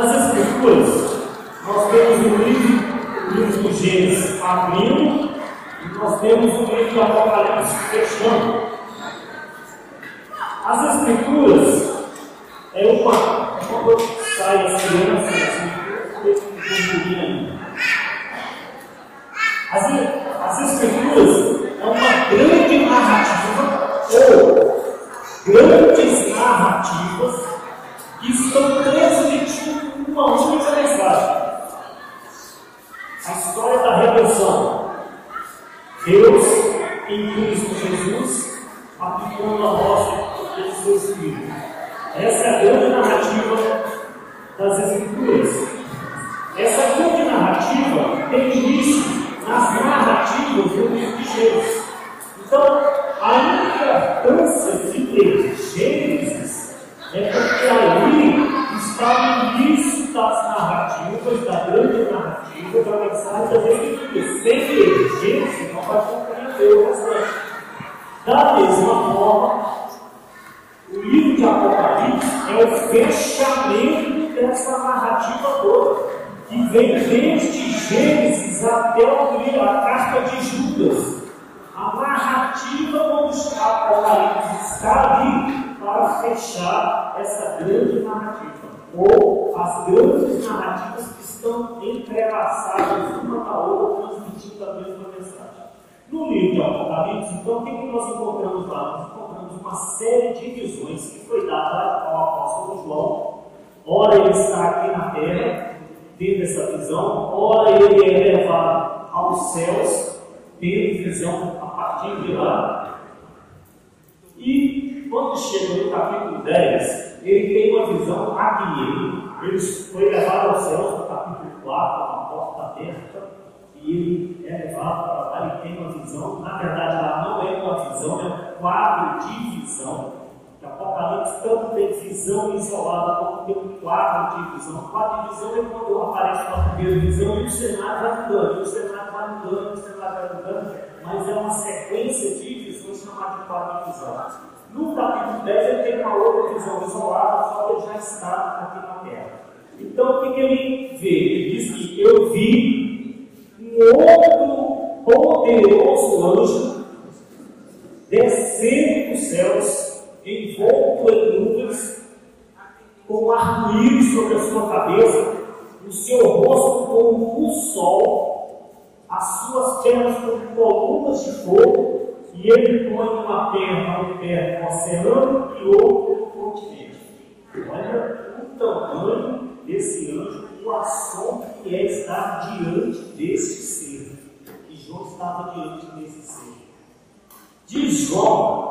Nas Escrituras, nós temos o livro, o do Gênesis abrindo e nós temos o livro do Apocalipse fechando. As Escrituras é uma, quando sai as crianças assim, as, as Escrituras é uma grande narrativa ou grandes narrativas que estão transmitindo uma única mensagem. A história da redenção. Deus, em Cristo Jesus, aplicando a nós pelo seu Espírito. Essa é a grande narrativa das Escrituras. Essa grande narrativa tem início nas narrativas do livro de Gênesis. Então, a importância de ter Gênesis é porque ali está o início das narrativas, da grande narrativa, da mensagem das Escrituras. Sem ele, Gênesis não vai compreender o restante. Da mesma forma, o livro de Apocalipse é o fechamento dessa narrativa toda, que vem desde Gênesis até a carta de Judas. A narrativa do Apocalipse está ali para fechar essa grande narrativa, ou as grandes narrativas que estão entrelaçadas uma na outra, transmitindo a mesma mensagem. No livro de Apocalipse, então, o que, que nós encontramos lá? Nós encontramos uma série de visões que foi dada ao apóstolo João. Ora, ele está aqui na terra, tendo essa visão, ora, ele é levado aos céus, tendo visão a partir de lá. E quando chega no capítulo 10, ele tem uma visão aqui. Ele, foi levado aos céus no capítulo 4, uma porta aberta e ele é levado para lá e tem uma visão. Na verdade, ela não é uma visão, é um quadro de visão. O Apocalipse tanto tem visão isolada como tem um quadro de visão. O quadro de visão é quando aparece uma primeira visão e o cenário vai mudando, o cenário vai mudando, o cenário vai mudando, mas é uma sequência de visões chamada de quadro de visão. No capítulo 10 ele tem uma outra visão isolada, só que ele já está aqui na Terra. Então o que, que ele vê? Ele diz que eu vi um outro poderoso anjo descendo dos céus, envolto em nuvens, com um arco-íris sobre a sua cabeça, o seu rosto como o sol, as suas pernas como colunas de fogo, e ele põe uma perna no pé do oceano e outra no continente. Olha o tamanho desse anjo o assunto que é estar diante desse ser. E João estava diante desse ser. Diz João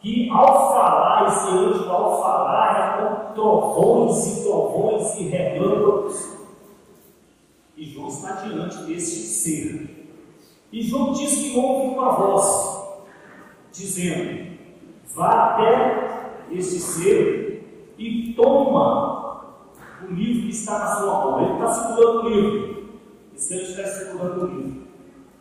que ao falar, esse anjo ao falar é trovões e trovões e relâmpagos. E João está diante desse ser. E João diz que ouve uma voz dizendo: Vá até esse ser e toma o livro que está na sua mão. Ele está segurando o livro. E se ele está segurando o livro.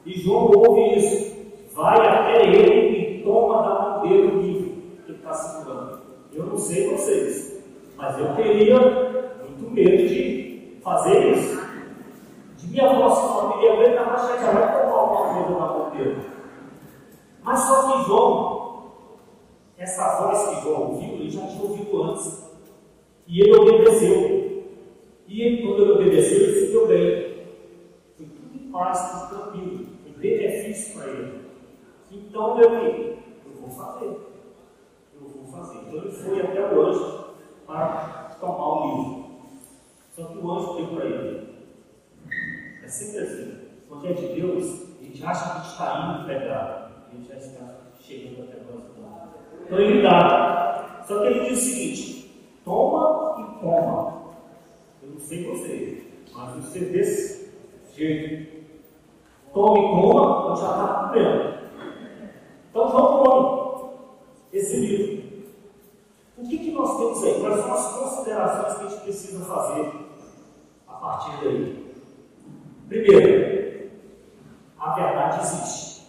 E João ouve isso. Vai até ele e toma da mão dele o livro que ele está segurando. Eu não sei vocês, mas eu teria muito medo de fazer isso. De minha família, eu estava achando que vai tomar mão dele. Mas só que João, essa voz que João ouviu, ele já tinha ouvido antes. E ele obedeceu. E quando ele obedeceu, ele deu bem. Foi tudo em paz, tudo tranquilo. Foi benefício para ele. Então eu falei, eu vou fazer. Eu vou fazer. Então ele foi até o anjo para tomar o livro. Só que o anjo deu para ele. É sempre assim. Quando é de Deus, gente acha que está indo pegar. A gente já está chegando até nós. Então ele dá. Só que ele diz o seguinte: Toma e toma. Eu não sei você, mas você desse jeito. Toma e toma, eu já está comendo. Então não tome esse livro. O que, que nós temos aí? Quais são as considerações que a gente precisa fazer a partir daí? Primeiro, a verdade existe.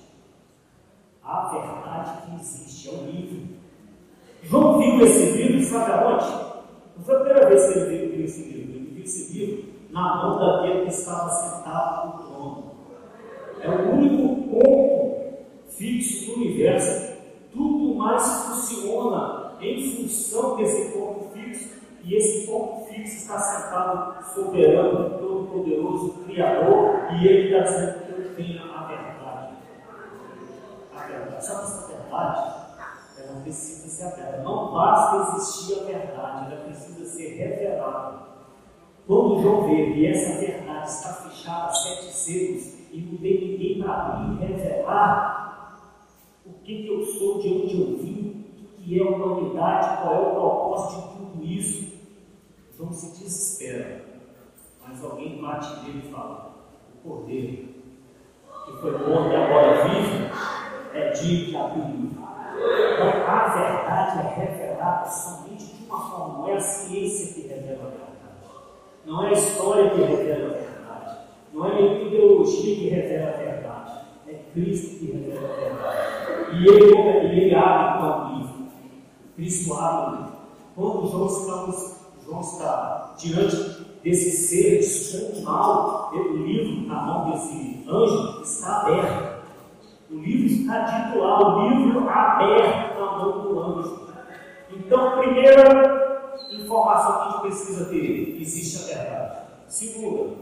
A verdade que existe é o livro. João viu esse livro, sabe aonde? Não foi a primeira vez que ele viu esse livro, ele esse livro na mão daquele que estava sentado no trono. É o único ponto fixo do universo. Tudo mais funciona em função desse ponto fixo, e esse ponto fixo está sentado soberano, todo-poderoso, Criador, e Ele está dizendo que eu tenho a verdade. A verdade. Sabe essa verdade? Ela precisa ser aberta. Não basta existir a verdade, ela precisa ser revelada. Quando João vê que essa verdade está fechada a sete selos e não tem ninguém para abrir e revelar o que, que eu sou, de onde eu vim, o que é a humanidade, qual é o propósito de tudo isso, João se desespera. Mas alguém bate nele e fala: o cordeiro que foi morto e agora vive é livro. Então, a verdade é revelada somente de uma forma, não é a ciência que revela a verdade. Não é a história que revela a verdade. Não é a ideologia que revela a verdade. É Cristo que revela a verdade. E ele, ele abre então o livro. Cristo abre o livro. Quando João está, João está diante desse ser descontrolado, o livro na mão desse anjo está aberto. O livro está dito lá, o livro aberto na mão do anjo. Então, primeira informação que a gente precisa ter: existe a verdade. Segunda,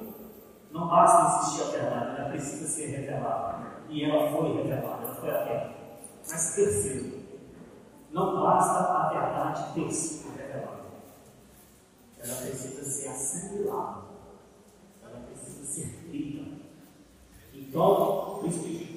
não basta existir a verdade, ela precisa ser revelada. E ela foi revelada, ela foi aberta. Mas terceiro, não basta a verdade ter sido revelada. Ela precisa ser assimilada. Ela precisa ser feita. Então, por isso que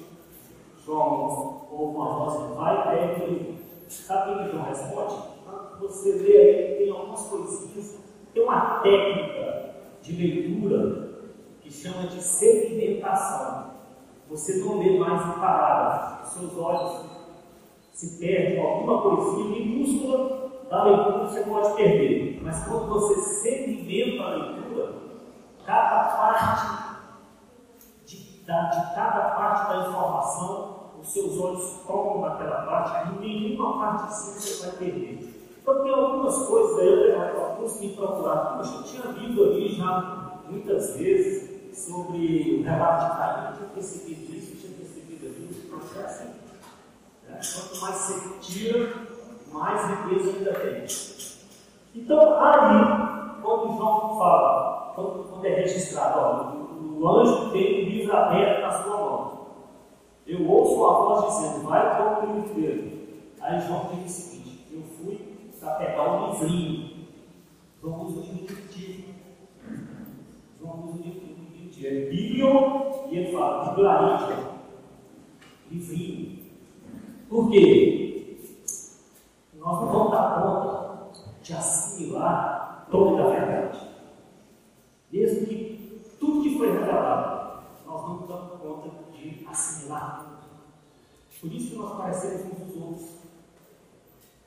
João ouve uma voz, vai até aquele. Sabe o que João responde? você vê aí que tem algumas coisinhas, tem uma técnica de leitura que chama de sedimentação. Você não lê mais em parágrafo, seus olhos se perdem alguma coisinha minúscula da leitura você pode perder. Mas quando você sedimenta a leitura, cada parte de, da, de cada parte da informação, os seus olhos tocam naquela parte, e nenhuma parte assim você vai perder. Então tem algumas coisas aí, alguns me procuraram, poxa, eu tinha lido ali já muitas vezes sobre o relato de Caim, eu tinha percebido isso, eu tinha percebido aquilo, não é assim. Né? Quanto mais você tira, mais riqueza ainda tem. Então, aí, quando João fala, quando, é registrado, ó, o, o anjo tem o livro aberto na sua mão. Eu ouço a voz dizendo, vai para o dele. Aí João diz o seguinte, eu fui para pegar um livrinho. João usa o livro intuitivo. João usa o livro intuitivo. É Bíblia e ele fala, Biblarídia. Livrinho. Por quê? Nós não vamos dar conta de assimilar toda a verdade. Mesmo que tudo que foi revelado, nós não damos conta de assimilar. Por isso que nós parecemos uns dos outros.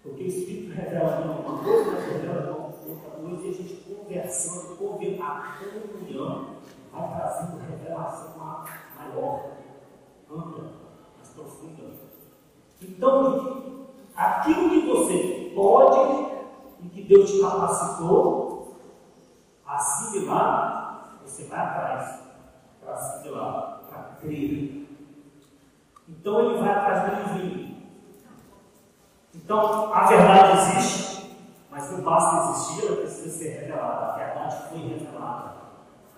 Porque o Espírito revela uma coisa, revela outra coisa, e a gente conversando, convivendo, a comunhão vai trazendo revelação maior, ampla, mais profunda. Então, aquilo que você pode e que Deus te capacitou a assimilar, você vai atrás para assimilar, crer. Então ele vai atrás do livrinho. Então, a verdade existe, mas não basta existir, ela precisa ser revelada. A verdade foi revelada.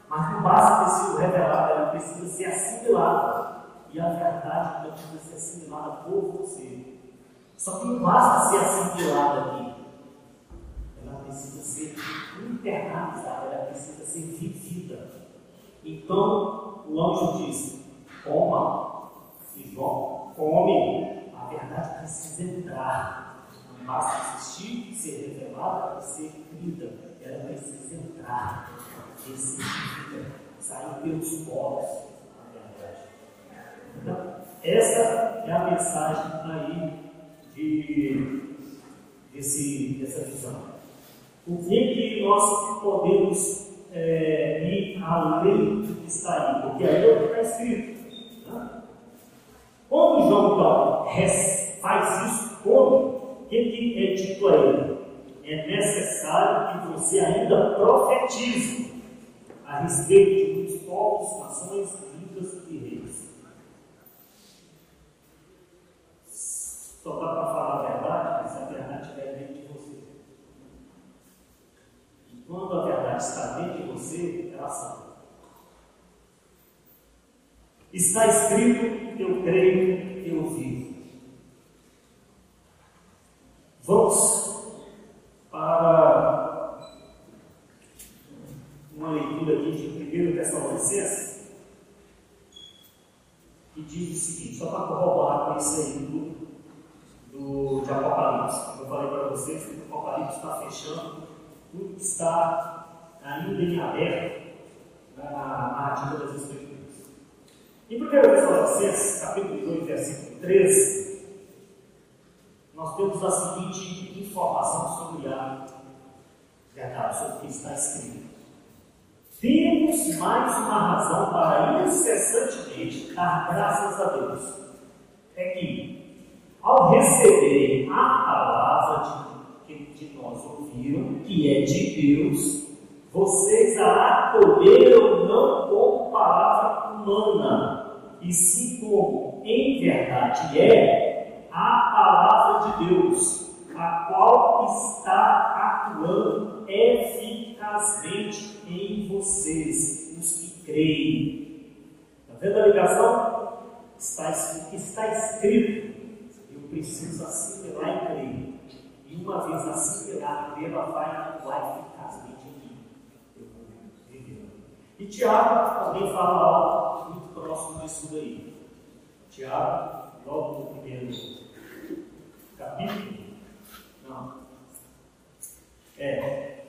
Mas não basta ter sido revelada, ela precisa ser assimilada. E a verdade precisa ser assimilada por você. Só que não basta ser assimilada aqui. Ela precisa ser internalizada, ela precisa ser vivida. Então, o anjo disse: Coma, e João, come verdade precisa entrar. Não basta assistir, ser revelada e ser crida. Ela precisa entrar, receber, sair pelos poros da verdade. Então, essa é a mensagem aí de, desse, dessa visão. O que, que nós podemos é, além do que está aí? Porque aí é o que está escrito. Quando João então faz isso, como? O que, que é dito a ele? É necessário que você ainda profetize. a respeito de muitos povos, nações, línguas e reis. Só para falar a verdade, mas a verdade é dentro de você. E quando a verdade está dentro de você, ela sai. Está escrito, eu creio, eu vivo. Vamos para uma leitura aqui de 1 Tessalonicenses, que diz o seguinte, só para corroborar com isso aí do, do, de Apocalipse. Eu falei para vocês que o Apocalipse está fechando, tudo está ainda em aberto na narrativa das Escrituras. Em 1 Tessalonicenses, capítulo 2, versículo 13, nós temos a seguinte informação sobre a verdade, sobre o que está escrito. Temos mais uma razão para incessantemente dar graças a Deus. É que, ao receberem a palavra de, que de nós ouviram, que é de Deus, vocês a acolheram não como palavra humana, e sim como em verdade é a palavra de Deus, a qual está atuando eficazmente em vocês, os que creem. Está vendo a ligação? Está, está escrito. Eu preciso assimilar e crer. E uma vez assimilado, ela vai atuar eficazmente em mim. E Tiago também fala algo próximo disso daí. Tiago, logo no primeiro capítulo, não, é,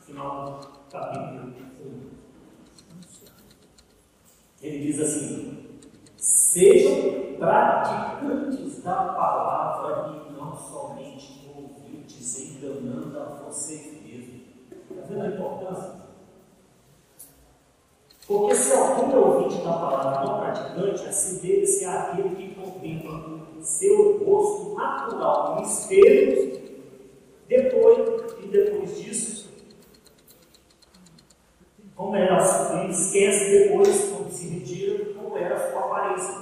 final do capítulo 1. Ele diz assim: Sejam praticantes da palavra e não somente ouvintes, enganando a vocês mesmos. Está vendo a importância? Porque se algum é ouvinte da palavra não praticante, assim dele-se aquele que contempla seu rosto natural no espelho, depois e depois disso, como era, ele esquece depois, quando se retira, como era a sua aparência.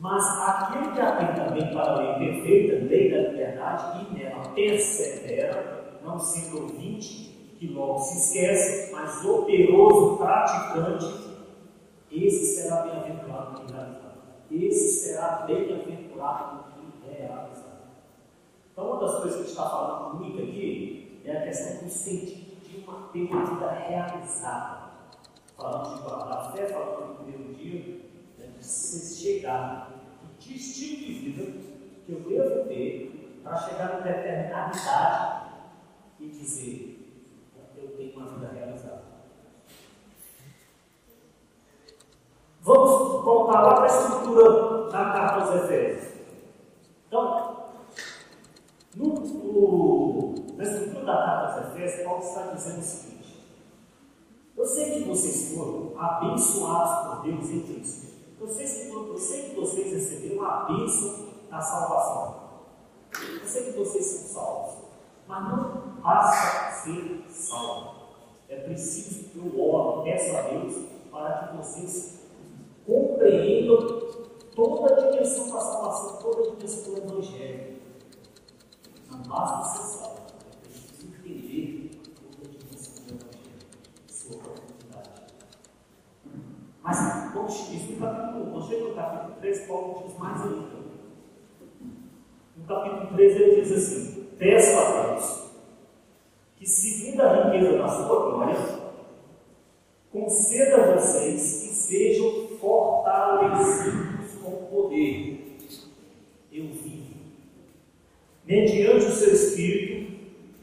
Mas aquele que atenta bem para a lei perfeita, lei da liberdade, e nela persevera, não sendo ouvinte, que logo se esquece, mas operoso praticante, esse será bem-aventurado no que realizar. Esse será bem-aventurado no que realizar. Então, uma das coisas que está falando muito aqui é a questão do sentido de uma, vida realizada. Falando de guardar a fé, falando do primeiro dia, né, de se chegar, de estilo de vida que eu devo ter para chegar numa determinada idade e dizer tem uma vida realizada. Vamos voltar lá para a estrutura da carta aos Efésios. Então, no, no, na estrutura da carta aos Efésios, Paulo está dizendo o seguinte: Eu sei que vocês foram abençoados por Deus em Cristo. Eu eu sei que vocês receberam a bênção da salvação. Eu sei que vocês são salvos. Mas não basta ser salvo. É preciso que eu oro, peço a Deus para que vocês compreendam toda a dimensão da salvação, toda a dimensão do Evangelho. Não basta ser salvo, é preciso entender toda a dimensão do Evangelho, sua profundidade. Mas, como diz no capítulo 1, quando chega no capítulo 3, Paulo diz mais ainda. No capítulo 3 ele diz assim: Peço a Deus que, segundo a riqueza da sua glória, conceda a vocês que sejam fortalecidos com poder. Eu vivo. Mediante o seu espírito,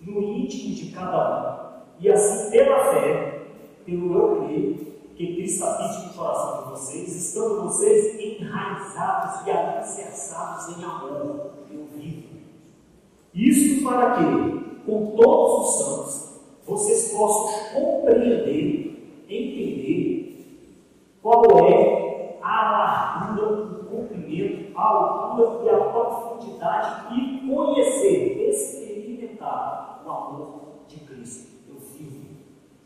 no íntimo de cada um. E assim, pela fé, pelo eu creio, que Cristo habite no coração de vocês, estando vocês enraizados e alicerçados em amor. Eu vivo. Isso para quê? Com todos os santos, vocês possam compreender, entender qual é a largura, o comprimento, a altura e a profundidade e conhecer, experimentar o amor de Cristo, eu vivo,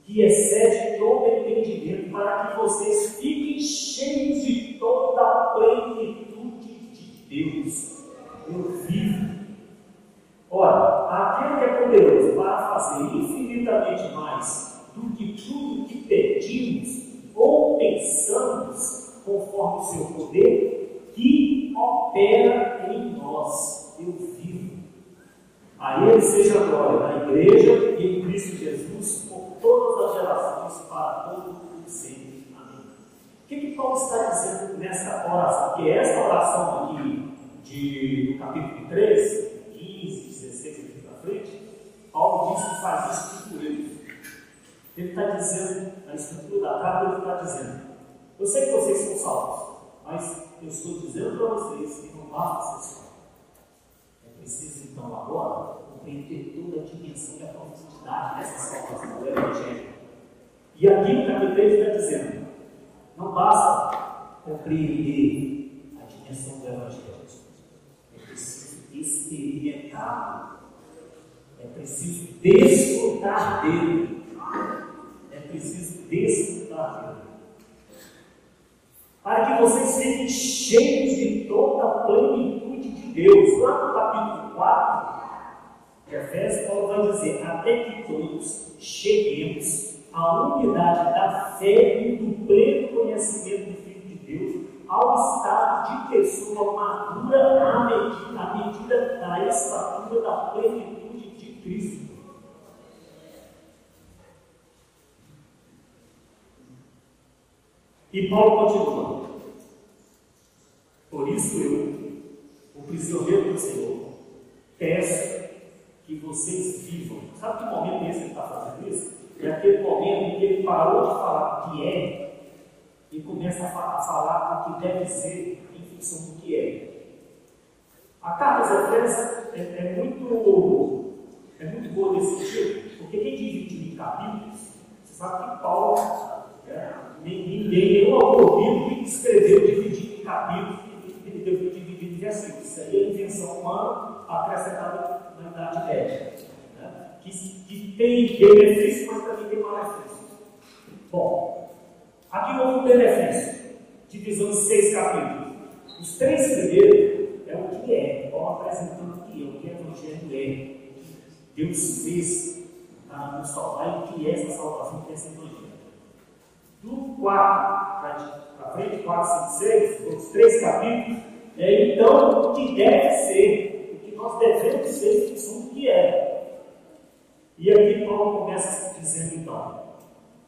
que excede entendimento para que vocês fiquem cheios de toda a plenitude de Deus. Eu vivo. Poderoso para fazer infinitamente mais do que tudo que pedimos ou pensamos, conforme o seu poder, que opera em nós. Eu vivo. A Ele seja glória na igreja e em Cristo Jesus por todas as gerações, para todo o sempre. Amém. O que, que Paulo está dizendo nesta oração? Que esta oração aqui de, do capítulo 3, Paulo diz que faz isso por eles. Ele está dizendo, na estrutura da carta, ele está dizendo: Eu sei que vocês são salvos, mas eu estou dizendo para vocês que não basta ser salvo. É preciso, então, agora, compreender toda a dimensão e a profundidade dessa salvação do Evangelho. E aqui no capítulo 3 está dizendo: Não basta compreender a dimensão do Evangelho, é preciso experimentar, é preciso desfrutar dele preciso desfrutar dele. Para que vocês fiquem cheios de toda a plenitude de Deus. Lá no capítulo 4 de Efésios, Paulo vai dizer: até que todos cheguemos à unidade da fé e do pleno conhecimento do Filho de Deus, ao estado de pessoa madura à medida, à medida da estatura da plenitude de Cristo. E Paulo continua. Por isso eu, o prisioneiro do Senhor, peço que vocês vivam. Sabe que momento é esse que ele está fazendo isso? É aquele momento em que ele parou de falar o que é e começa a falar o que deve ser em função do que é. A carta aos Efésios é, é, muito, é muito boa nesse sentido, porque quem divide em capítulos, você sabe que Paulo é, ninguém, nenhum autor bíblico escreveu dividindo em capítulos e dividindo em versículos. Isso aí é invenção humana acrescentada na Idade Média. Né? Que, que tem benefício, mas também tem malefício. Bom, aqui houve um benefício. Divisão em seis capítulos. Os três primeiros é o que é, Paulo apresentando o que é, o que é o Evangelho é. Deus fez para nos salvar e o que é essa salvação, que é essa Evangelho do 4 para frente, 4, 5, 6, outros três capítulos, é então o que deve ser, o que nós devemos ser em função do que é. E aqui Paulo começa dizendo então: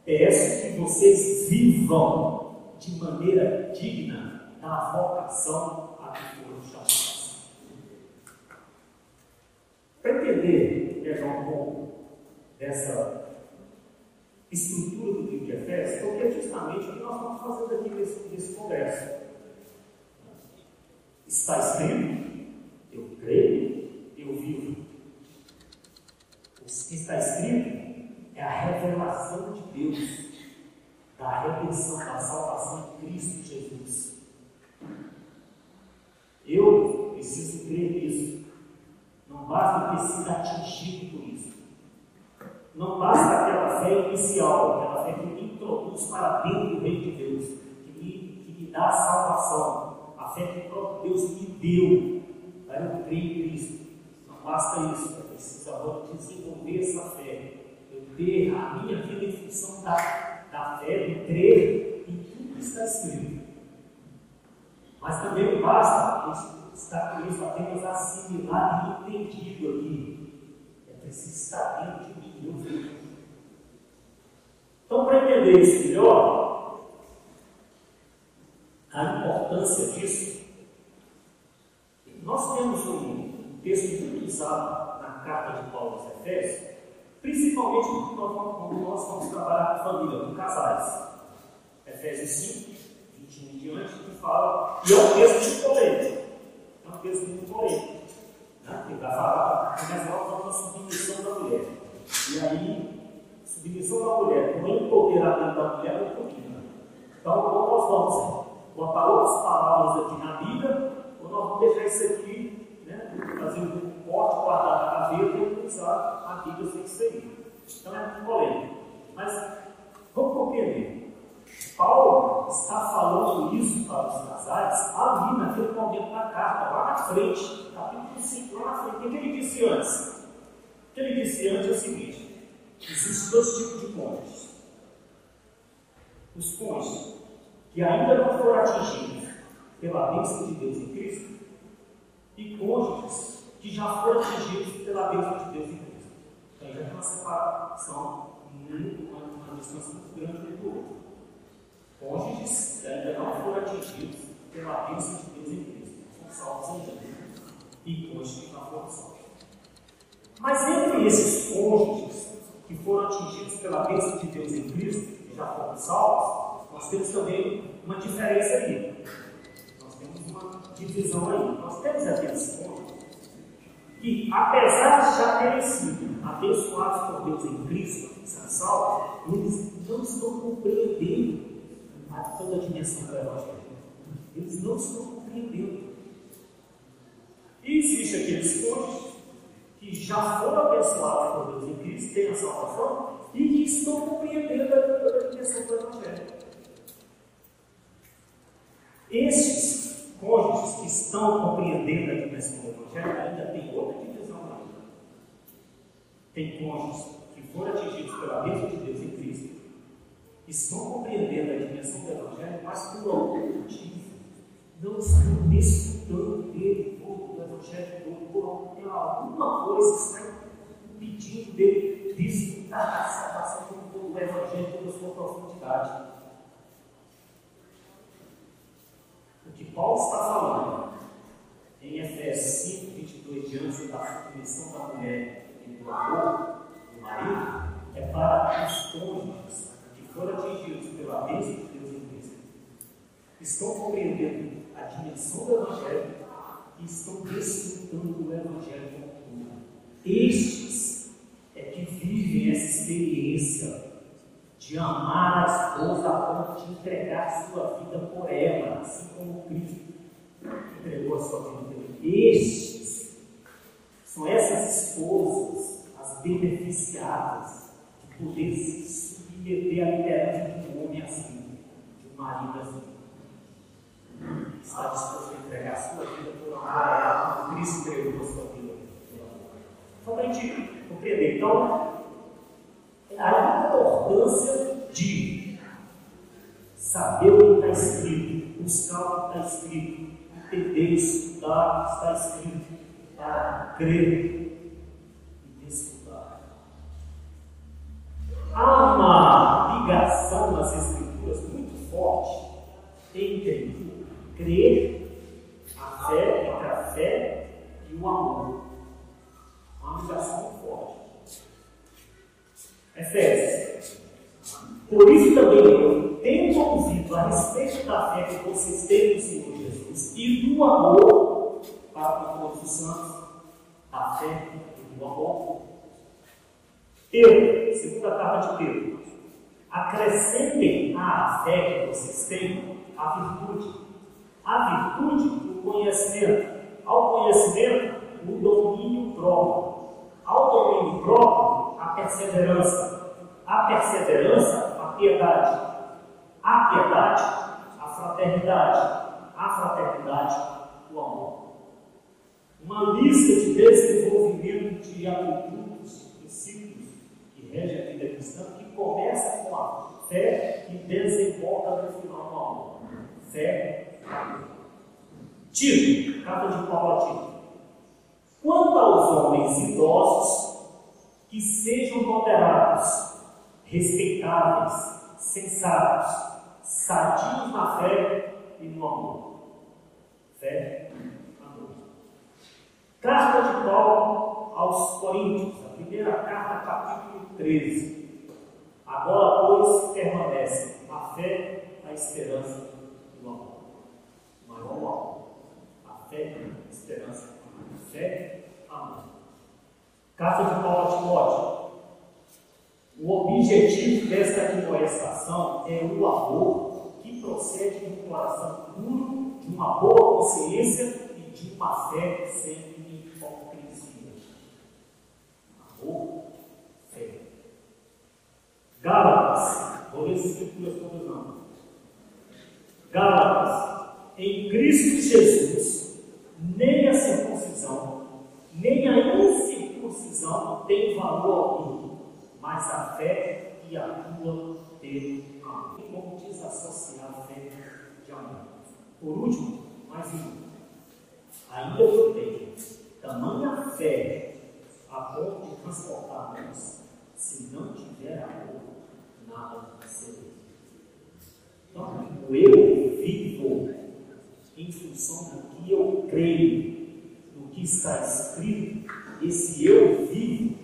peço que vocês vivam de maneira digna da vocação a que foram chamados. Para entender, um pouco dessa estrutura do livro de Efésios, porque é justamente o que nós estamos fazendo aqui nesse, nesse congresso. Está escrito, eu creio, eu vivo. O que está escrito é a revelação de Deus, da redenção, da salvação em Cristo Jesus. Eu preciso crer nisso. Basta ter sido atingido por isso. Não basta aquela fé inicial, aquela fé que me introduz para dentro do reino de Deus, que me, que me dá salvação, a fé que o próprio Deus me deu para eu crer em Cristo. Não basta isso, eu preciso agora desenvolver essa fé, eu ter a minha vida em função da, da fé, de crer em tudo que está escrito. Mas também não basta estar com isso apenas assimilado e entendido aqui. É preciso estar dentro de mim então, para entender isso melhor, a importância disso, nós temos um texto muito usado na carta de Paulo aos Efésios, principalmente quando nós, vamos trabalhar com família, com casais. Efésios 5, 21 em diante, que fala, e é um texto de polêmico, é um texto muito polêmico, né? que vai falar, começa a falar da submissão da mulher. E aí, submissão da mulher, o empoderamento da mulher é um pouquinho. Então, ou nós vamos botar outras palavras aqui na Bíblia, ou nós vamos deixar isso aqui, né, fazer um corte, guardar na gaveta e usar a Bíblia sem seguir. Então é muito polêmico. Mas vamos compreender. Paulo está falando isso para os casais ali naquele momento da carta, tá lá na frente, tá capítulo 5, lá na frente. O que ele disse antes? O que ele disse antes é o seguinte: existem dois tipos de cônjuges. Os cônjuges que ainda não foram atingidos pela bênção de Deus em Cristo e cônjuges que já foram atingidos pela bênção de Deus em Cristo. Então já tem uma separação, uma distância muito grande do outro. Cônjuges ainda não foram atingidos pela bênção de Deus em Cristo. São salvos em Deus. E cônjuges já foram salvos. Mas entre esses cônjuges que foram atingidos pela bênção de Deus em Cristo, que já foram salvos, nós temos também uma diferença aí. Nós temos uma divisão aí. Nós temos aqueles cônjuges que, apesar de já terem sido abençoados por Deus em Cristo, são salvos, eles não estão compreendendo toda a dimensão do Evangelho. Eles não estão compreendendo. E existe aqueles cônjuges que já foram abençoados por Deus em Cristo, têm a salvação e que estão compreendendo a dimensão do Evangelho. Estes cônjuges que estão compreendendo a dimensão do Evangelho ainda tem outra divisão ainda. Tem cônjuges que foram atingidos pela bênção de Deus em Cristo, estão compreendendo a dimensão do Evangelho, mas por algum motivo não estão desfrutando dele do Evangelho todo, por alguma coisa está impedindo dele desfrutar da salvação como todo o Evangelho, toda a sua profundidade. O que Paulo está falando em Efésios 5, 22, diante da submissão da mulher e do amor do marido, é para os cônjuges foram atingidos pela bênção de Deus em Cristo, estão compreendendo a dimensão do Evangelho e estão desfrutando do Evangelho como tudo. Estes é que vivem essa experiência de amar a esposa a ponto de entregar sua vida por ela, assim como Cristo entregou a sua vida por. Estes são essas esposas, as beneficiadas de poder submeter à liderança de um homem assim, de um marido assim está disposto a entregar a sua vida por amor a como Cristo entregou a sua vida. Só para a gente compreender. Então, a importância de saber o que está escrito, buscar o que está escrito, entender, estudar o que está escrito, para crer e desfrutar. Uma ligação nas Escrituras muito forte entre crer, a fé, entre a fé e o amor. Uma ligação forte. Efésios. Por isso também tendo ouvido a respeito da fé que vocês têm no Senhor Jesus e do amor para com todos os santos, a fé e do amor. Pedro, segunda carta de Pedro, acrescentem à fé que vocês têm a virtude a virtude, o conhecimento. Ao conhecimento, o domínio próprio. Ao domínio próprio, a perseverança. A perseverança, a piedade. A piedade, a fraternidade. A fraternidade, o amor. Uma lista de desenvolvimento de atitudes, princípios que regem a vida cristã, que começa com a fé e desemboca no final do amor. Fé Tito, carta de Paulo a Tito. Quanto aos homens idosos, que sejam moderados, respeitáveis, sensatos, sadios na fé e no amor. Fé, amor. Carta de Paulo aos Coríntios, a primeira carta, capítulo 13. Agora, pois, permanece a fé, a esperança do amor. Maior amor. A fé, a esperança, a fé, amor. Carta de Paulo a Timóteo. O objetivo desta admoestação é o amor que procede de um coração puro, de uma boa consciência e de uma fé sem hipocrisia. Amor, fé. Gálatas, vou ler esses versículos todos não. Gálatas, em Cristo Jesus, nem a circuncisão, nem a incircuncisão tem valor algum, mas a fé que atua pelo amor. Tem como desassociar a fé de amor. Por último, mais um. Ainda eu tenho tamanha fé creio, do que está escrito, esse eu vivo,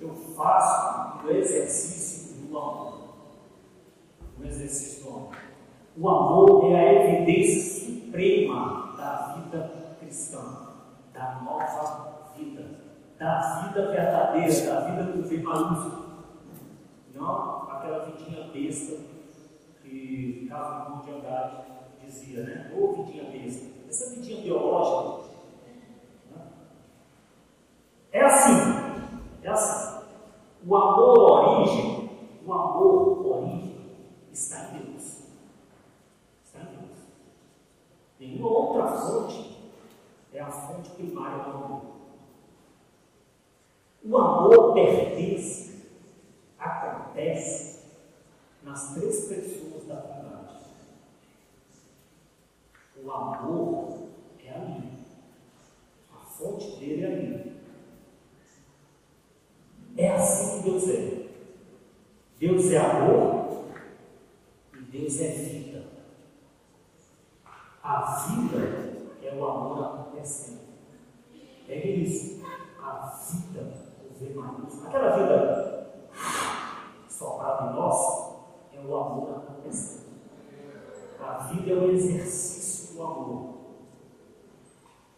eu faço o exercício do amor. O exercício do amor. O amor é a evidência suprema da vida cristã, da nova vida, da vida verdadeira, da vida do V Não aquela vidinha besta que Carlos Drummond de Andrade dizia, né? Ou vidinha besta. Essa vidinha biológica. É assim, é assim. O amor origem, o amor origem está em Deus. Está em Deus. Nenhuma outra fonte é a fonte primária do amor. O amor pertence, acontece nas três pessoas da Trindade. O amor é ali. A fonte dele é ali. É assim que Deus é. Deus é amor e Deus é vida. A vida é o amor acontecendo. É isso. A vida, o V. Aquela vida soprada em nós é o amor acontecendo. A vida é o exercício do amor.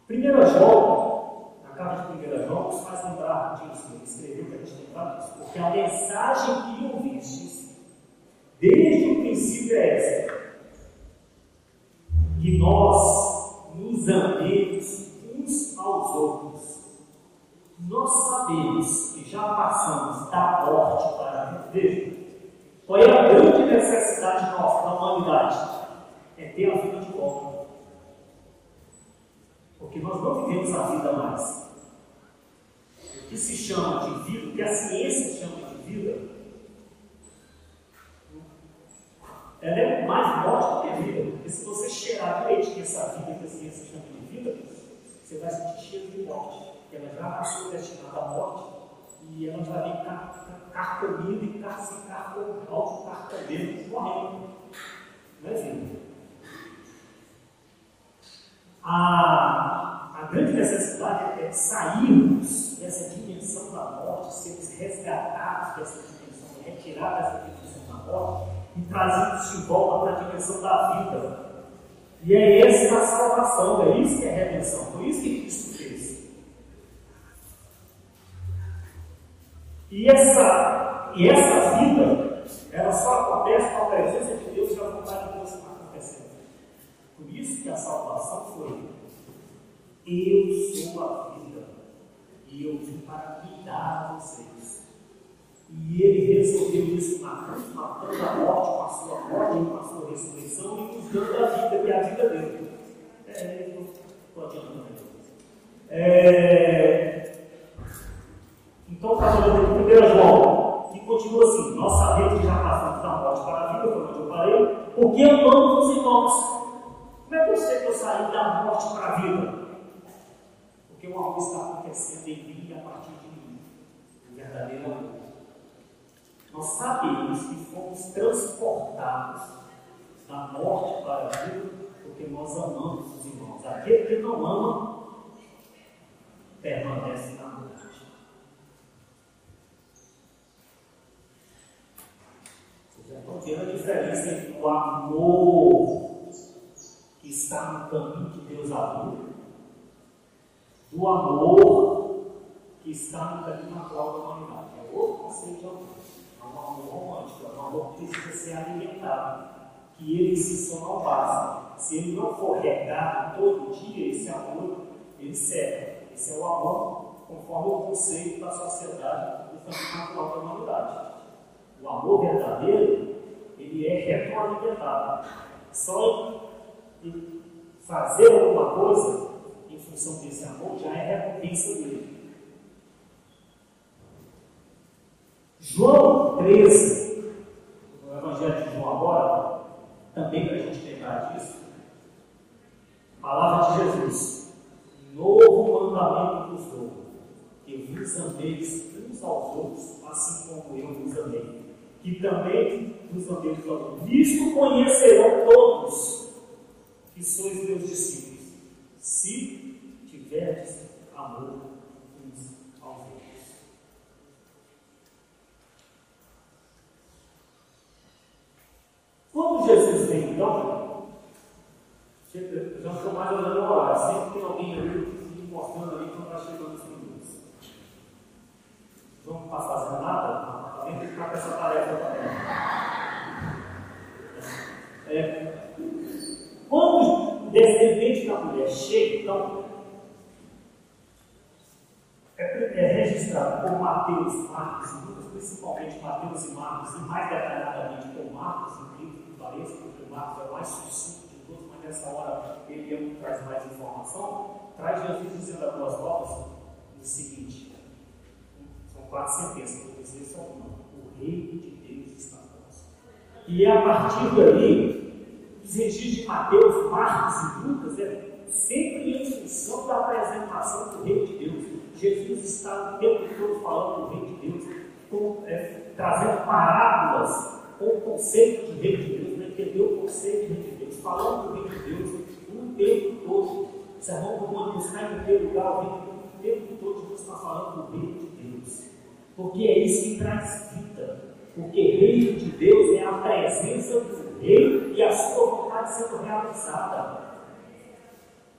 Primeira João, na carta de 1 João, nos faz lembrar disso. Ele escreveu para a gente lembrar disso. Porque a mensagem que ouvistes, desde o princípio, é essa: que nós nos amemos uns aos outros. Nós sabemos que já passamos da morte para a vida. Qual é a grande necessidade nossa, da humanidade? É ter a vida de. Porque nós não vivemos a vida mais. O que se chama de vida, o que a ciência chama de vida, ela é mais morte do que vida. Porque se você cheirar direito essa vida que a ciência chama de vida, você vai sentir cheiro de morte. Ela já passou destinada à morte e ela já vem carcomida e se auto-carcomendo, morrendo. Não é vida. A, a grande necessidade é sairmos dessa dimensão da morte, sermos resgatados dessa dimensão, retirados dessa dimensão da morte e trazidos de volta para a dimensão da vida. E é essa a salvação, é isso que é redenção, foi isso que Cristo fez. E essa, e essa vida, ela só acontece com a presença de Deus e a vontade de. Por isso que a salvação foi: Eu sou a vida, e eu vim para cuidar de vocês. E ele resolveu isso na cruz, matando a morte com a sua morte, com a sua ressurreição e nos dando a vida, que é a vida dele. É, estou adiantando é, Então, está falando aqui, 1 João, que continua assim: Nós sabemos que já passamos da morte para a vida, onde eu parei, porque amamos os irmãos. Como é sei que eu saí da morte para a vida? Porque o amor está acontecendo em mim e a partir de mim. O verdadeiro amor nós sabemos que fomos transportados da morte para a vida porque nós amamos os irmãos. Aquele que não ama permanece na morte. Já estão vendo a diferença entre o amor está no caminho que Deus abriu do amor que está no caminho natural da humanidade. É outro conceito de amor um amor romântico, é um amor que precisa ser alimentado, que ele se só não basta. Se ele não for regado todo dia, esse amor, ele seca. Esse é o amor conforme o conceito da sociedade do caminho natural da humanidade. O amor verdadeiro, ele é retroalimentado. Só fazer alguma coisa em função desse amor já é recompensa dele. João 13, no Evangelho de João agora, também para a gente lembrar disso, palavra de Jesus, novo mandamento vos dou, que vos ameis uns aos outros, assim como eu vos amei, que também vos ameis aos outros. Nisto conhecerão todos que sois meus discípulos, se tiverdes amor uns aos outros. Quando Jesus vem, então, já estou mais olhando o horário, sempre tem alguém ali me mostrando ali quando está chegando os minutos. Não está fazendo nada? Alguém tem que ficar com essa tarefa também. É, quando o descendente da mulher chega, então, é, é registrado por Mateus, Marcos e Lucas, principalmente Mateus e Marcos, e mais detalhadamente por Marcos, incrível que pareça, porque Marcos é o mais sucinto de todos, mas nessa hora ele é o que traz mais informação, traz Jesus dizendo a duas novas o seguinte: são quatro sentenças, vou dizer só uma. O reino de Deus está próximo. E é a partir daí, os registros de Mateus, Marcos e Lucas é sempre em função da apresentação do reino de Deus. Jesus está o tempo todo falando do reino de Deus, com, é, trazendo parábolas com o conceito de reino de Deus, né? entender o conceito de reino de Deus, falando do reino de Deus o tempo todo. O sermão do mundo está em primeiro lugar, o tempo todo Jesus está falando do reino de Deus. Porque é isso que traz vida. Porque reino de Deus é a presença do rei e a sua vontade sendo realizada.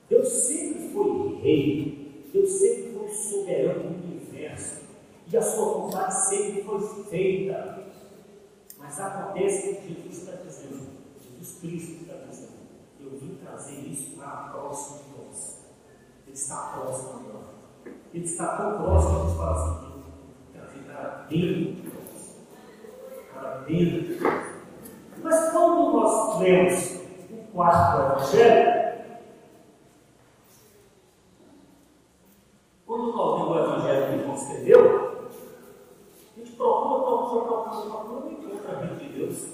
Deus sempre foi rei, Deus sempre foi soberano do universo, e a sua vontade sempre foi feita. Mas acontece que Jesus está dizendo, Jesus Cristo está dizendo, eu vim trazer isso para próximo de nós. Ele está próximo agora. Ele está tão próximo gente fala assim, para dentro de nós. Para dentro de nós. Mas quando nós lemos o quarto evangelho, quando nós lemos o evangelho que João escreveu, a gente procura, procura, procura, procura, não encontra a reino de Deus,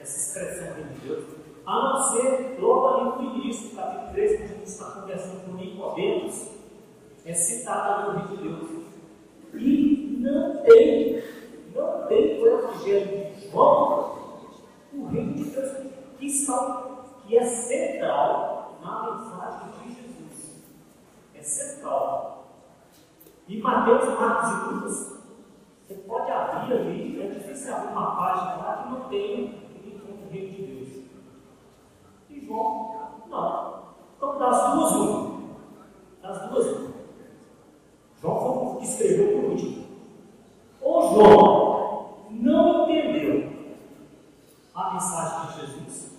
essa expressão de Deus, a não ser logo ali no início, capítulo 3, quando gente está conversando com Nicodemos, é citado ali no reino de Deus. E não tem, não tem no evangelho de João o reino de Deus que, está, que é central na mensagem de Jesus. É central. E Mateus, Marcos e Lucas, você pode abrir ali, é difícil abrir uma página lá que não tem o reino de Deus. E João, não. Então, das duas, uma. Das duas. João foi o que escreveu por último. Ou João não a mensagem de Jesus,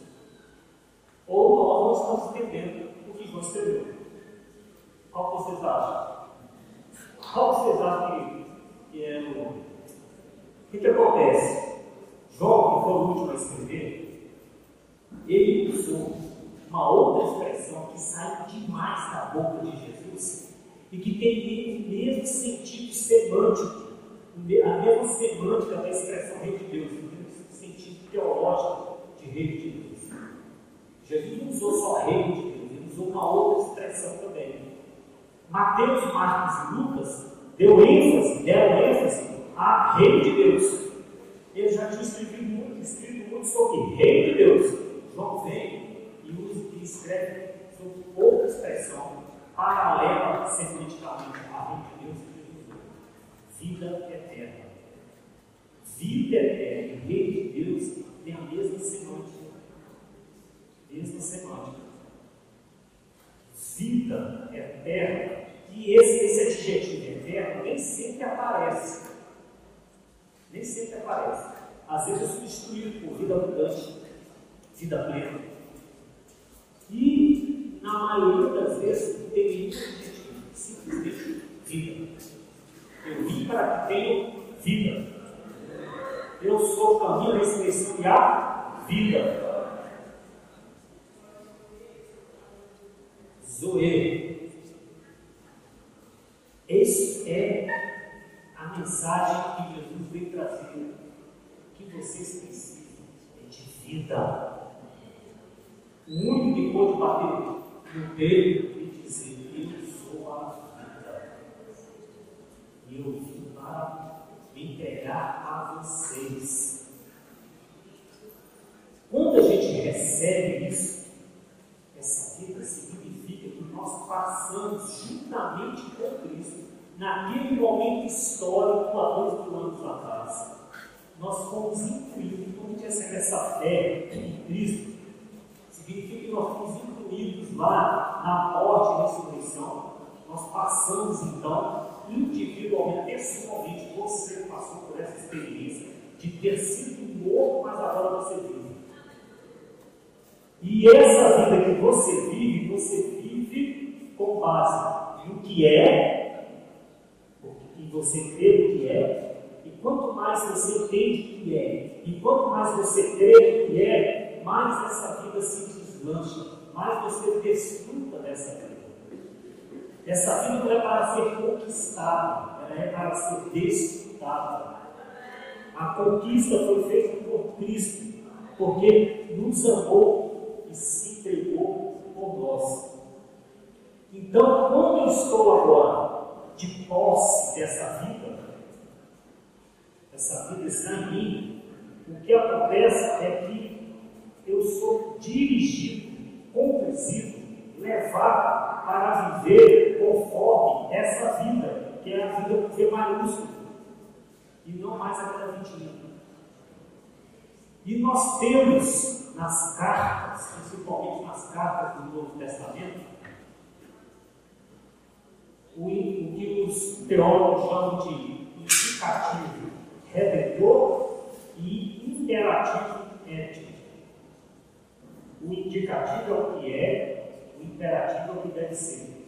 ou nós não estamos entendendo o que João escreveu. Qual vocês acham? Qual vocês acham que, que é o. O que, que acontece? João, que foi o último a escrever, ele usou uma outra expressão que sai demais da boca de Jesus e que tem o mesmo sentido semântico, a mesma semântica da expressão rei de Deus, teológico de rei de Deus. Jesus não usou só rei de Deus, ele usou uma outra expressão também. Mateus, Marcos e Lucas deu ênfase, deram ênfase a Rei de Deus. Ele já tinha escrito muito, escrito muito sobre Rei de Deus. João vem e, usa, e escreve sobre outra expressão paralela semanticamente a Rei de Deus e Jesus. Vida eterna. Vida eterna e Rei de Deus tem a mesma semântica. Mesma semântica vida eterna, que esse, esse adjetivo eterno nem sempre aparece. Nem sempre aparece. Às vezes é substituído por vida abundante, vida plena. E, na maioria das vezes, não tem nenhum objetivo, simplesmente vida. Eu vim para que tenham vida. Eu sou o caminho, a ressurreição e a vida. Zoe. Essa é a mensagem que Jesus veio trazer. Que vocês precisam é de vida. O único que pode bater no peito e dizer: Eu sou a vida. eu vim para entregar a vocês. Quando a gente recebe isso, essa vida significa que nós passamos juntamente com Cristo naquele momento histórico há dois mil anos atrás. Nós fomos incluídos, quando a gente recebe essa fé em Cristo, significa que nós fomos incluídos lá na morte e ressurreição. Nós passamos então individualmente, pessoalmente, você passou por essa experiência de ter sido morto, mas agora você vive. E essa vida que você vive, você vive com base no que é, e você crê no que é, e quanto mais você entende que é, e quanto mais você crê no que é, mais essa vida se deslancha, mais você desfruta dessa vida. Essa vida não é para ser conquistada, ela é para ser desfrutada. A conquista foi feita por Cristo, porque nos amou e se entregou por nós. Então, quando eu estou agora de posse dessa vida, essa vida está em mim, o que acontece é que eu sou dirigido, conduzido, levado para viver conforme essa vida, que é a vida com V maiúsculo, e não mais aquela vidinha. E nós temos nas cartas, principalmente nas cartas do Novo Testamento, o, o que os teólogos chamam de indicativo redentor e imperativo ético. O indicativo é o que é, imperativo é o que deve ser.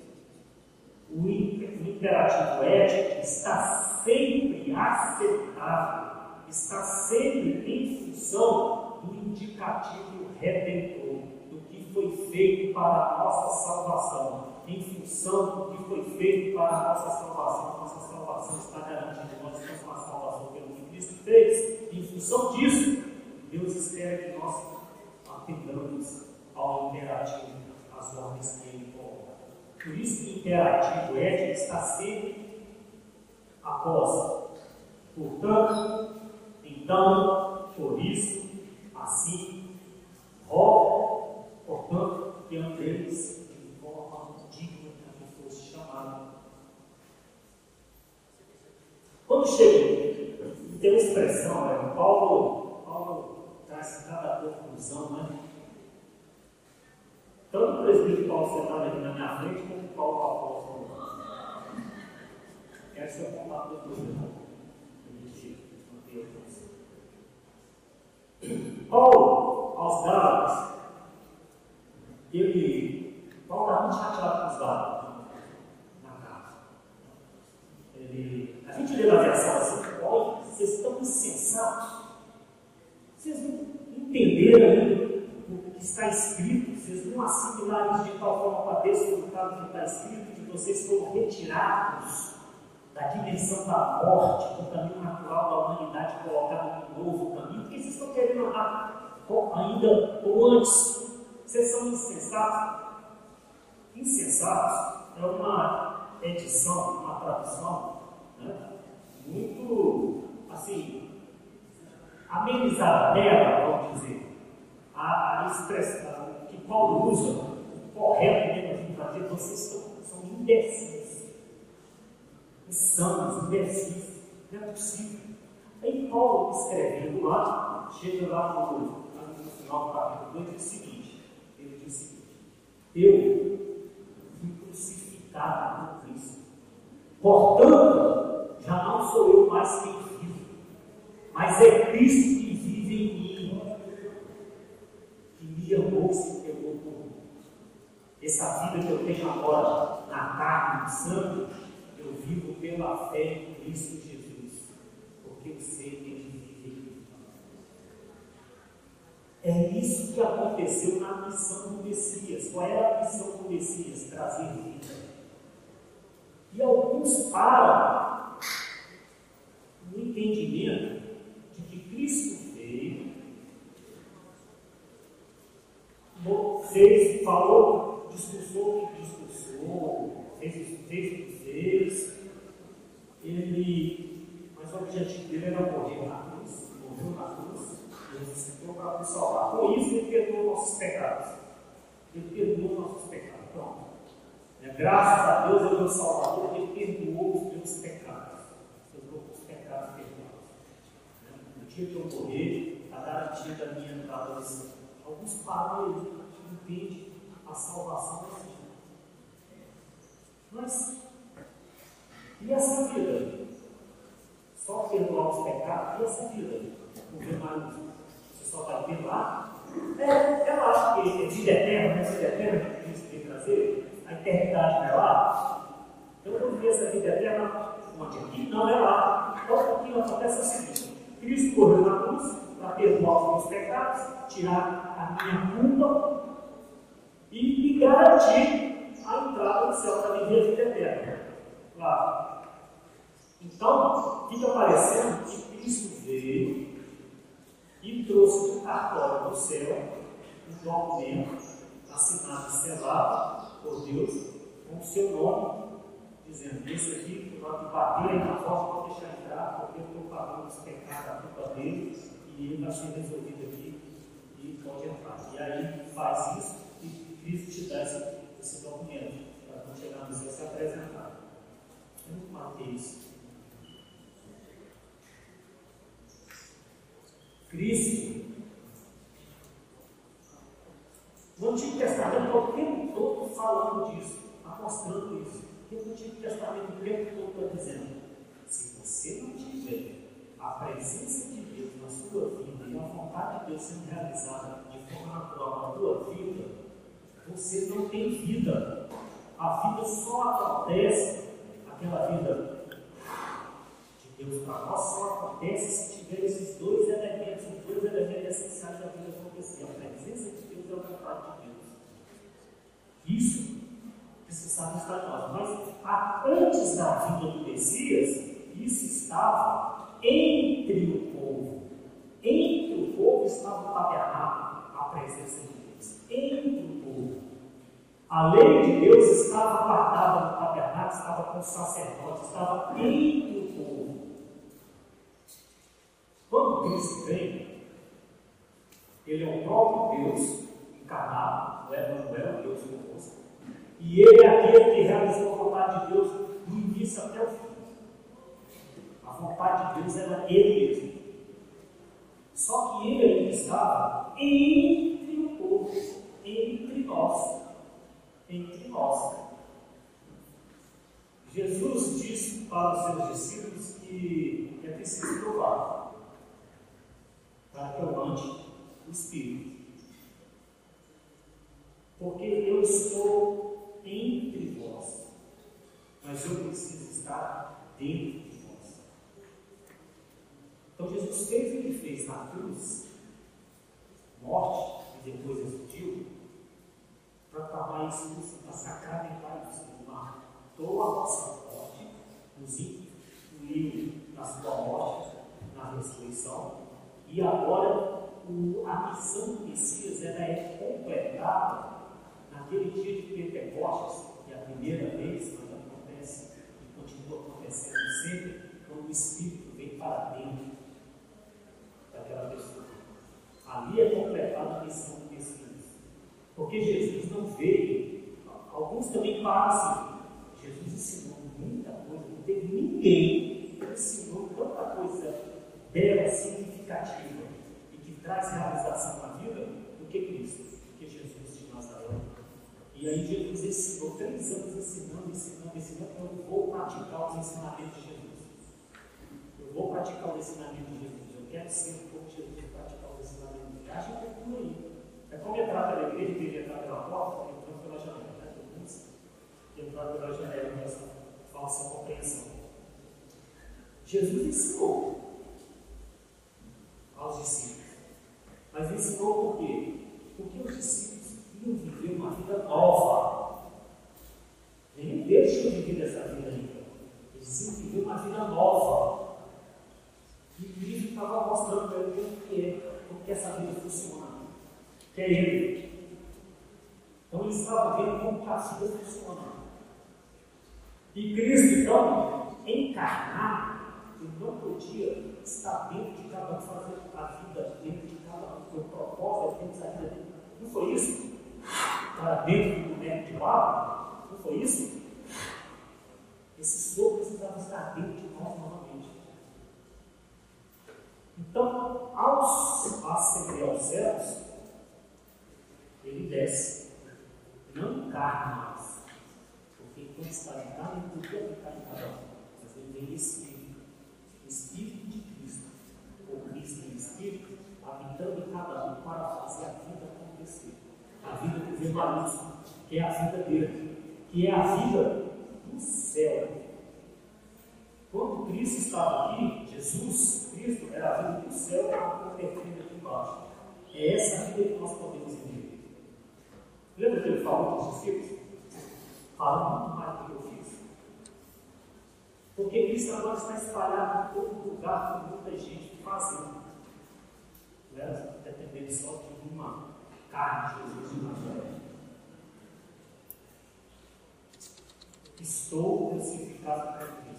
O, imperativo ético está sempre aceitável está sempre em função do indicativo redentor, do que foi feito para a nossa salvação. Em função do que foi feito para a nossa salvação, nossa salvação está garantida. Nós temos uma salvação pelo que Cristo fez. Em função disso, Deus espera que nós atendamos ao imperativo, às ordens que Ele coloca. Por isso, o imperativo é que está sempre após. Portanto, então, por isso, assim, rogo, portanto, que andeis de forma digna que fosse chamado. Quando chega, tem uma expressão, né? Paulo, Paulo traz cada conclusão, né? Tanto o presbítero Paulo sentado aqui na minha frente, como o Paulo apóstolo. Essa é a contato do Deus. Paulo, aos Gálatas, ele, Paulo estava muito chateado com os Gálatas na casa. Ele, a gente lê na versão assim, Paulo, vocês estão insensatos. Vocês não entenderam ainda está escrito, vocês não assimilaram de tal forma para desfrutar do que está escrito, que vocês foram retirados da dimensão da morte, do caminho natural da humanidade colocado no novo caminho, porque vocês estão querendo andar ainda ou antes. Vocês são insensatos. Insensatos é uma edição, uma tradução né? muito assim, amenizada dela, vamos dizer. A, expressão que Paulo usa, o correto mesmo para dizer, vocês são, são imbecis insanos, imbecis. Não é possível. Aí Paulo escrevendo lá, chega lá no, no final do capítulo 2, diz o seguinte: ele diz o seguinte, eu fui crucificado por Cristo. Portanto, já não sou eu mais quem vivo, mas é Cristo que vive em mim, me amou se entregou por mim. Essa vida que eu tenho agora na carne, no sangue, eu vivo pela fé em Cristo Jesus, porque eu sei que Ele vive É isso que aconteceu na missão do Messias. Qual era a missão do Messias? Trazer vida. E alguns param no entendimento de que Cristo veio, fez, falou, discursou o que discursou, fez, o que fez, ele objetivo dele era morrer na cruz, morreu na cruz, ressuscitou para nos salvar. Com isso, ele perdoou nossos pecados. Ele perdoou nossos pecados. Pronto. É, graças a Deus, é o Salvador, ele perdoou os meus pecados. Os pecados perdoados. No dia que eu morrer, a garantia da minha céu. Alguns aí, que entendem a salvação desse jeito. Mas, e essa vida? Só perdoar os pecados, e essa vida? O mais você só vai perdoar? É, eu acho que é vida eterna, né? Vida eterna que Cristo veio trazer, a eternidade não é lá. Eu não vi essa vida eterna onde aqui não é lá. Então, que acontece é o seguinte: Cristo morreu na cruz para perdoar os meus pecados, tirar a minha culpa e me garantir a entrada no céu para viver a vida eterna. Claro. Então, fica parecendo que Cristo veio e trouxe um cartório do céu, um documento assinado e selado por Deus com o seu nome, dizendo: Esse aqui, pode bater na porta, pode deixar entrar, porque eu estou pagando os pecados, a culpa dele, e está sendo resolvido aqui e pode entrar. E aí faz isso e Cristo te dá esse, esse documento para quando chegar no céu se apresentar. Eu não matei isso. Cristo. No Antigo Testamento, o tempo todo falando disso, mostrando isso. Porque no Antigo Testamento, o tempo todo está dizendo: se você não tiver a presença de Deus sua vida e a vontade de Deus sendo realizada de forma natural na tua vida, você não tem vida. A vida só acontece, aquela vida de Deus para nós, só acontece se tiver esses dois elementos, os dois elementos essenciais da vida acontecer: a presença de Deus e a vontade de Deus. Isso precisava estar em nós. Mas antes da vinda do Messias, isso estava. Entre o povo estava tabernáculo, a presença de Deus. Entre o povo. A lei de Deus estava guardada no tabernáculo, estava com os sacerdotes, estava entre o povo. Quando Cristo vem, ele é o próprio Deus encarnado, o Emanuel, Deus conosco. E ele é aquele que realizou a vontade de Deus do início até o fim. A vontade de Deus era ele mesmo. Só que ele ainda estava entre o povo, entre nós. Entre nós. Jesus disse para os seus discípulos que é preciso provar para que eu mande o Espírito. Porque eu estou entre vós, mas eu preciso estar dentro. Então Jesus fez o que fez na cruz, morte e depois ressurgiu, para tornar isso para sacramentar isso, matou a nossa morte, nos incluiu na sua morte, na ressurreição, e agora o, a missão do Messias ela é completada naquele dia de Pentecostes, que é a primeira vez, mas acontece e continua acontecendo sempre, quando o Espírito vem para dentro daquela pessoa. Ali é completada a missão do Messias. Porque Jesus não veio, alguns também assim, Jesus ensinou muita coisa, não teve ninguém que ensinou tanta coisa bela, significativa e que traz realização na vida do que Cristo. E aí Jesus ensinou três anos ensinando, ensinando, ensinando. Eu vou praticar os ensinamentos de Jesus. Eu vou praticar o ensinamento de Jesus. Eu quero ser como Jesus e praticar os que é tudo aí. É como entrar pela igreja, ele entrar pela porta, entrando pela janela. Né? Todo entrar pela janela nessa falsa compreensão. Jesus ensinou aos discípulos. Mas ensinou por quê? Porque os discípulos iam viver uma vida nova. Eles não deixam de viver essa vida ainda. Eles iam viver uma vida nova. E Cristo estava mostrando para ele o que é, que essa vida funciona. Que é ele. Então ele estava vendo como a vida funciona. E Cristo, então, encarnar, Ele não podia estar dentro de cada um, fazer a vida dentro de cada um. O propósito dentro da vida dele. Não foi isso? Para dentro do boneco de barro? Não foi isso? Esse sopro precisava estar dentro de nós novamente. Então, ao ascender aos céus, ele desce. Não encarna mais. Porque enquanto está em carne, ele podia ficar em cada um. Mas ele vem em Espírito. Espírito de Cristo. Ou Cristo em Espírito, habitando em cada um para fazer a vida acontecer. A vida do verbalismo, que é a vida dele. Que é a vida do céu. Quando Cristo estava aqui, Jesus, Cristo, era a vida do céu que estava convertendo aqui embaixo. É essa vida que nós podemos viver. Lembra que ele falou com os discípulos? Fala muito mais do que eu fiz. Porque Cristo agora está espalhado em todo lugar, com muita gente fazendo. Né? Dependendo só de uma carne de Jesus de Nazaré. Estou crucificado para Cristo.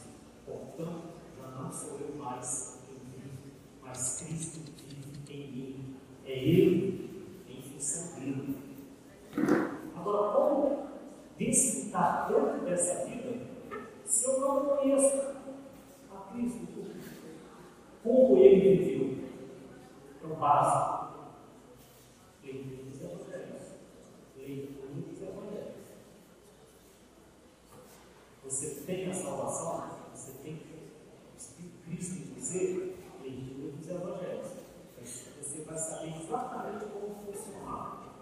Portanto, já não sou eu mais que vivo, mas Cristo vive em mim. É Ele em função dele. Agora, como desfrutar tanto dessa vida se eu não conheço a Cristo? Como ele viveu? É o básico. Leitura dos Evangelhos. Leitura dos. Você tem a salvação? Cristo você? Leitura dos Evangelhos. Você vai saber exatamente como funcionar.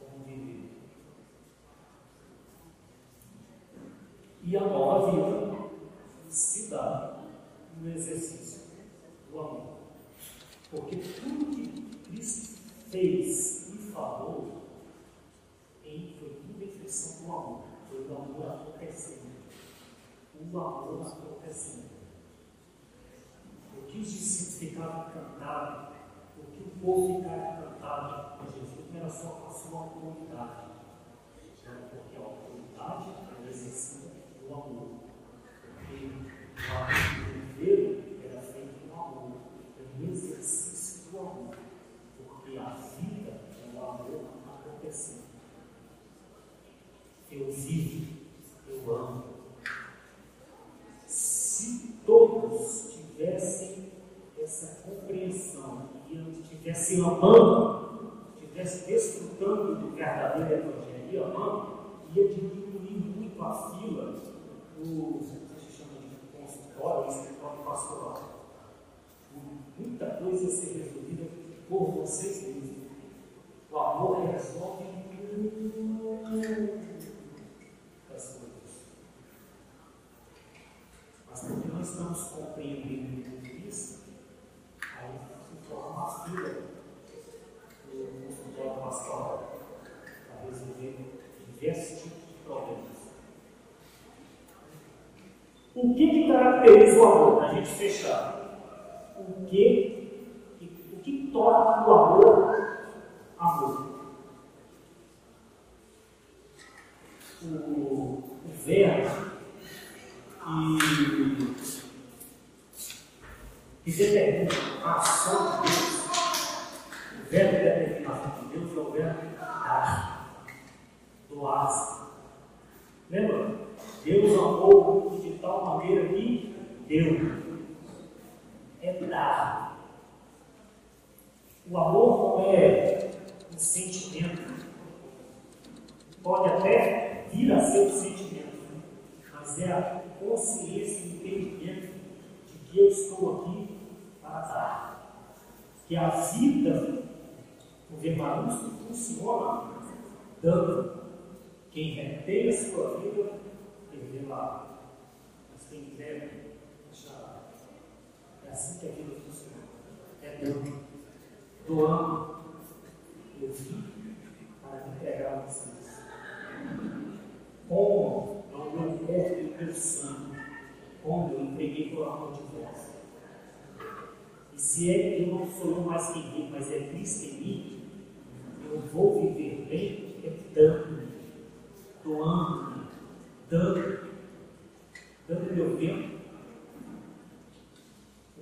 Como viver. E a nova vida se dá no exercício do amor. Porque tudo que Cristo fez e falou em foi tudo em função do amor. Foi o amor acontecendo. O amor acontecendo. O que os discípulos ficavam encantados, o que o povo ficava encantado com Jesus só a sua autoridade, porque a autoridade era exercida do amor. Porque o amor dele era feito no amor, um exercício do amor, porque a vida é o amor acontecendo. Eu vivo, eu amo. Se todos tivessem essa compreensão e estivessem amando, estivessem desfrutando do verdadeiro evangelho amando, ia diminuir muito a fila do que se chama de consultório, escritório pastoral. Muita coisa a ser resolvida por vocês mesmos. O amor resolve muitas coisas. Mas porque nós estamos compreendendo se torna uma fila do consultório pastoral para resolver de problemas. O que, que caracteriza o amor? Para a gente fechar. O que, o que torna o amor amor? O, o verbo que, que determina a ação de Deus. O verbo que determina a ação de Deus é o verbo dar, doar-se. Lembra? Deus amou o mundo de tal maneira que deu. É dar. O amor não é um sentimento. Pode até vir a ser um sentimento, mas é a consciência e entendimento de que eu estou aqui para dar. Que a vida, o verbalista funciona dando. Quem retém a sua vida, perderá. Mas quem deve, achará. É assim que a vida funciona. É dando. Doando. Eu vim para me entregar a vocês. Como ao meu corpo e pelo sangue, como eu entreguei por amor de vós. E se é, eu não sou mais que vivo, mas é Cristo em mim, eu vou viver bem é dando, doando, dando, dando meu tempo,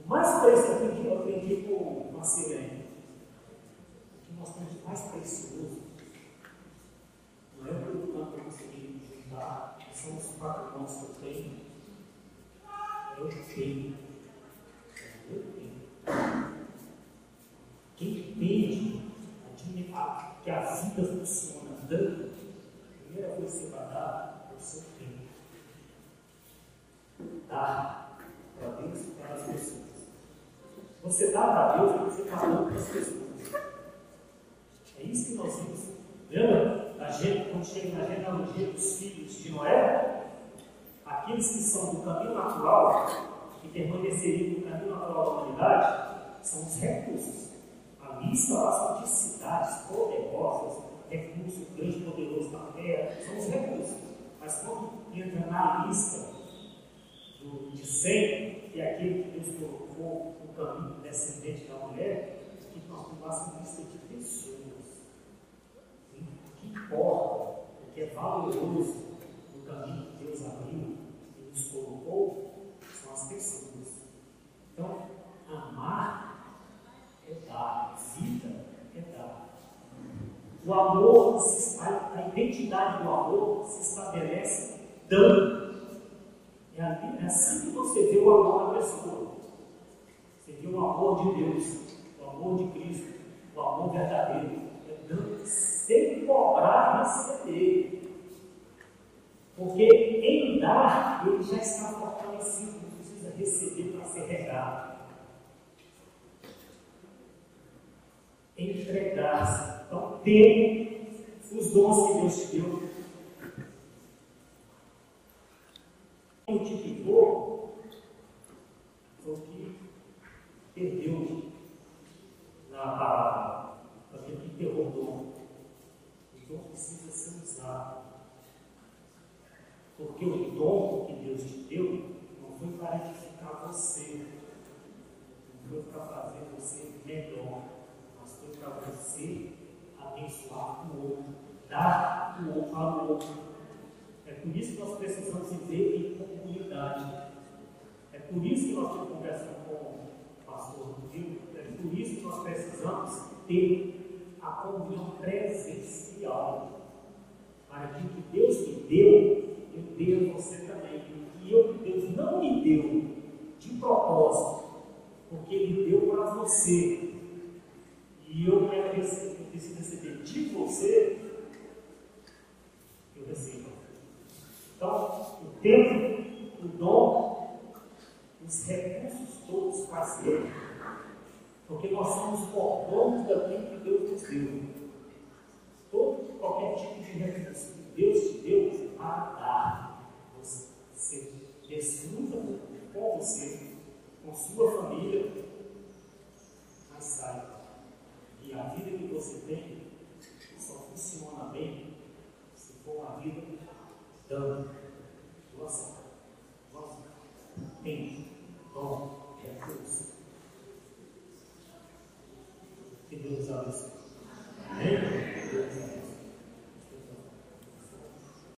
mais preço eu aprendi, eu aprendi com uma sirene. O que nós temos de mais precioso não é o que eu tanto consegui juntar, são os patrimônios que eu tenho. É o que tenho. É eu tenho. Quem entende que a vida funciona dando, a primeira coisa que você vai dar é o seu tempo. Dar para Deus e para as pessoas. Você dá para Deus porque você está dando para as pessoas. É isso que nós vimos. Lembra gente, quando chega na genealogia dos filhos de Noé? Aqueles que são do caminho natural, que permaneceriam no caminho natural da humanidade, são os recursos. São de cidades poderosas, recursos grandes, poderosos na terra, são os recursos. Mas quando entra na lista do, de 100, que é aquele que Deus colocou no caminho descendente da mulher, que nós temos uma lista de pessoas. O que importa, o que é valoroso no caminho que Deus abriu e nos colocou, são as pessoas. Então, amar é dar, vida é dar. O amor, a identidade do amor se estabelece dando. É, é assim que você vê o amor da pessoa. Você vê o amor de Deus, o amor de Cristo, o amor verdadeiro. É dando sem cobrar receber. Porque em dar, ele já está fortalecido, não precisa receber para ser regado. Entregar-se. Então, os dons que Deus te deu multiplicou foi o que perdeu na palavra, aquele que derrubou. O dom precisa ser usado. Porque o dom que Deus te deu não foi para edificar você, não foi para fazer você melhor, mas foi para você abençoar o outro, dar o outro ao outro. É por isso que nós precisamos viver em comunidade. É por isso que nós temos conversando com o pastor Rodrigo, é por isso que nós precisamos ter a comunhão presencial. Para que o que Deus me deu, eu dê a você também. O que Deus não me deu de propósito, porque Ele deu para você. E eu eu preciso receber de você, eu recebo. Então, o tempo, o dom, os recursos todos parceiros. Porque nós somos cordões daquilo que Deus nos deu. Todo, qualquer tipo de recurso que Deus te deu para dar. Você desfruta com você, com sua família, mas saiba que a vida que você tem só funciona bem se for uma vida dando, doação, doação, tempo, dom, recurso. Que Deus abençoe. Amém?